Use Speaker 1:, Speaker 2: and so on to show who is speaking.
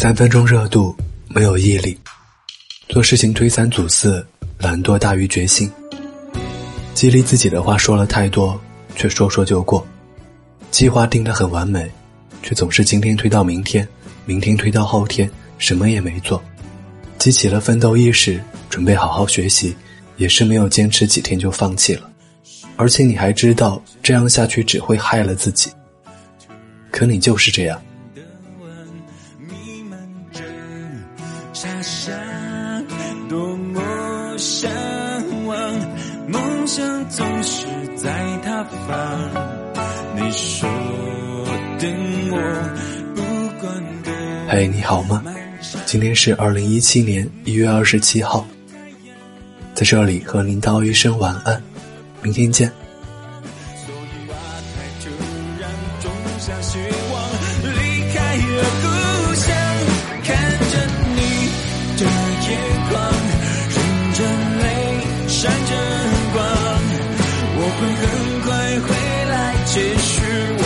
Speaker 1: 三分钟热度，没有毅力，做事情推三阻四，懒惰大于决心。激励自己的话说了太多，却说说就过。计划定得很完美，却总是今天推到明天，明天推到后天，什么也没做。激起了奋斗意识，准备好好学习，也是没有坚持几天就放弃了。而且你还知道，这样下去只会害了自己。可你就是这样。多么向往，梦想总是在他方。你说等我不管嘿，你好吗？今天是二零一七年一月二十七号，在这里和您道一声晚安，明天见。也许我去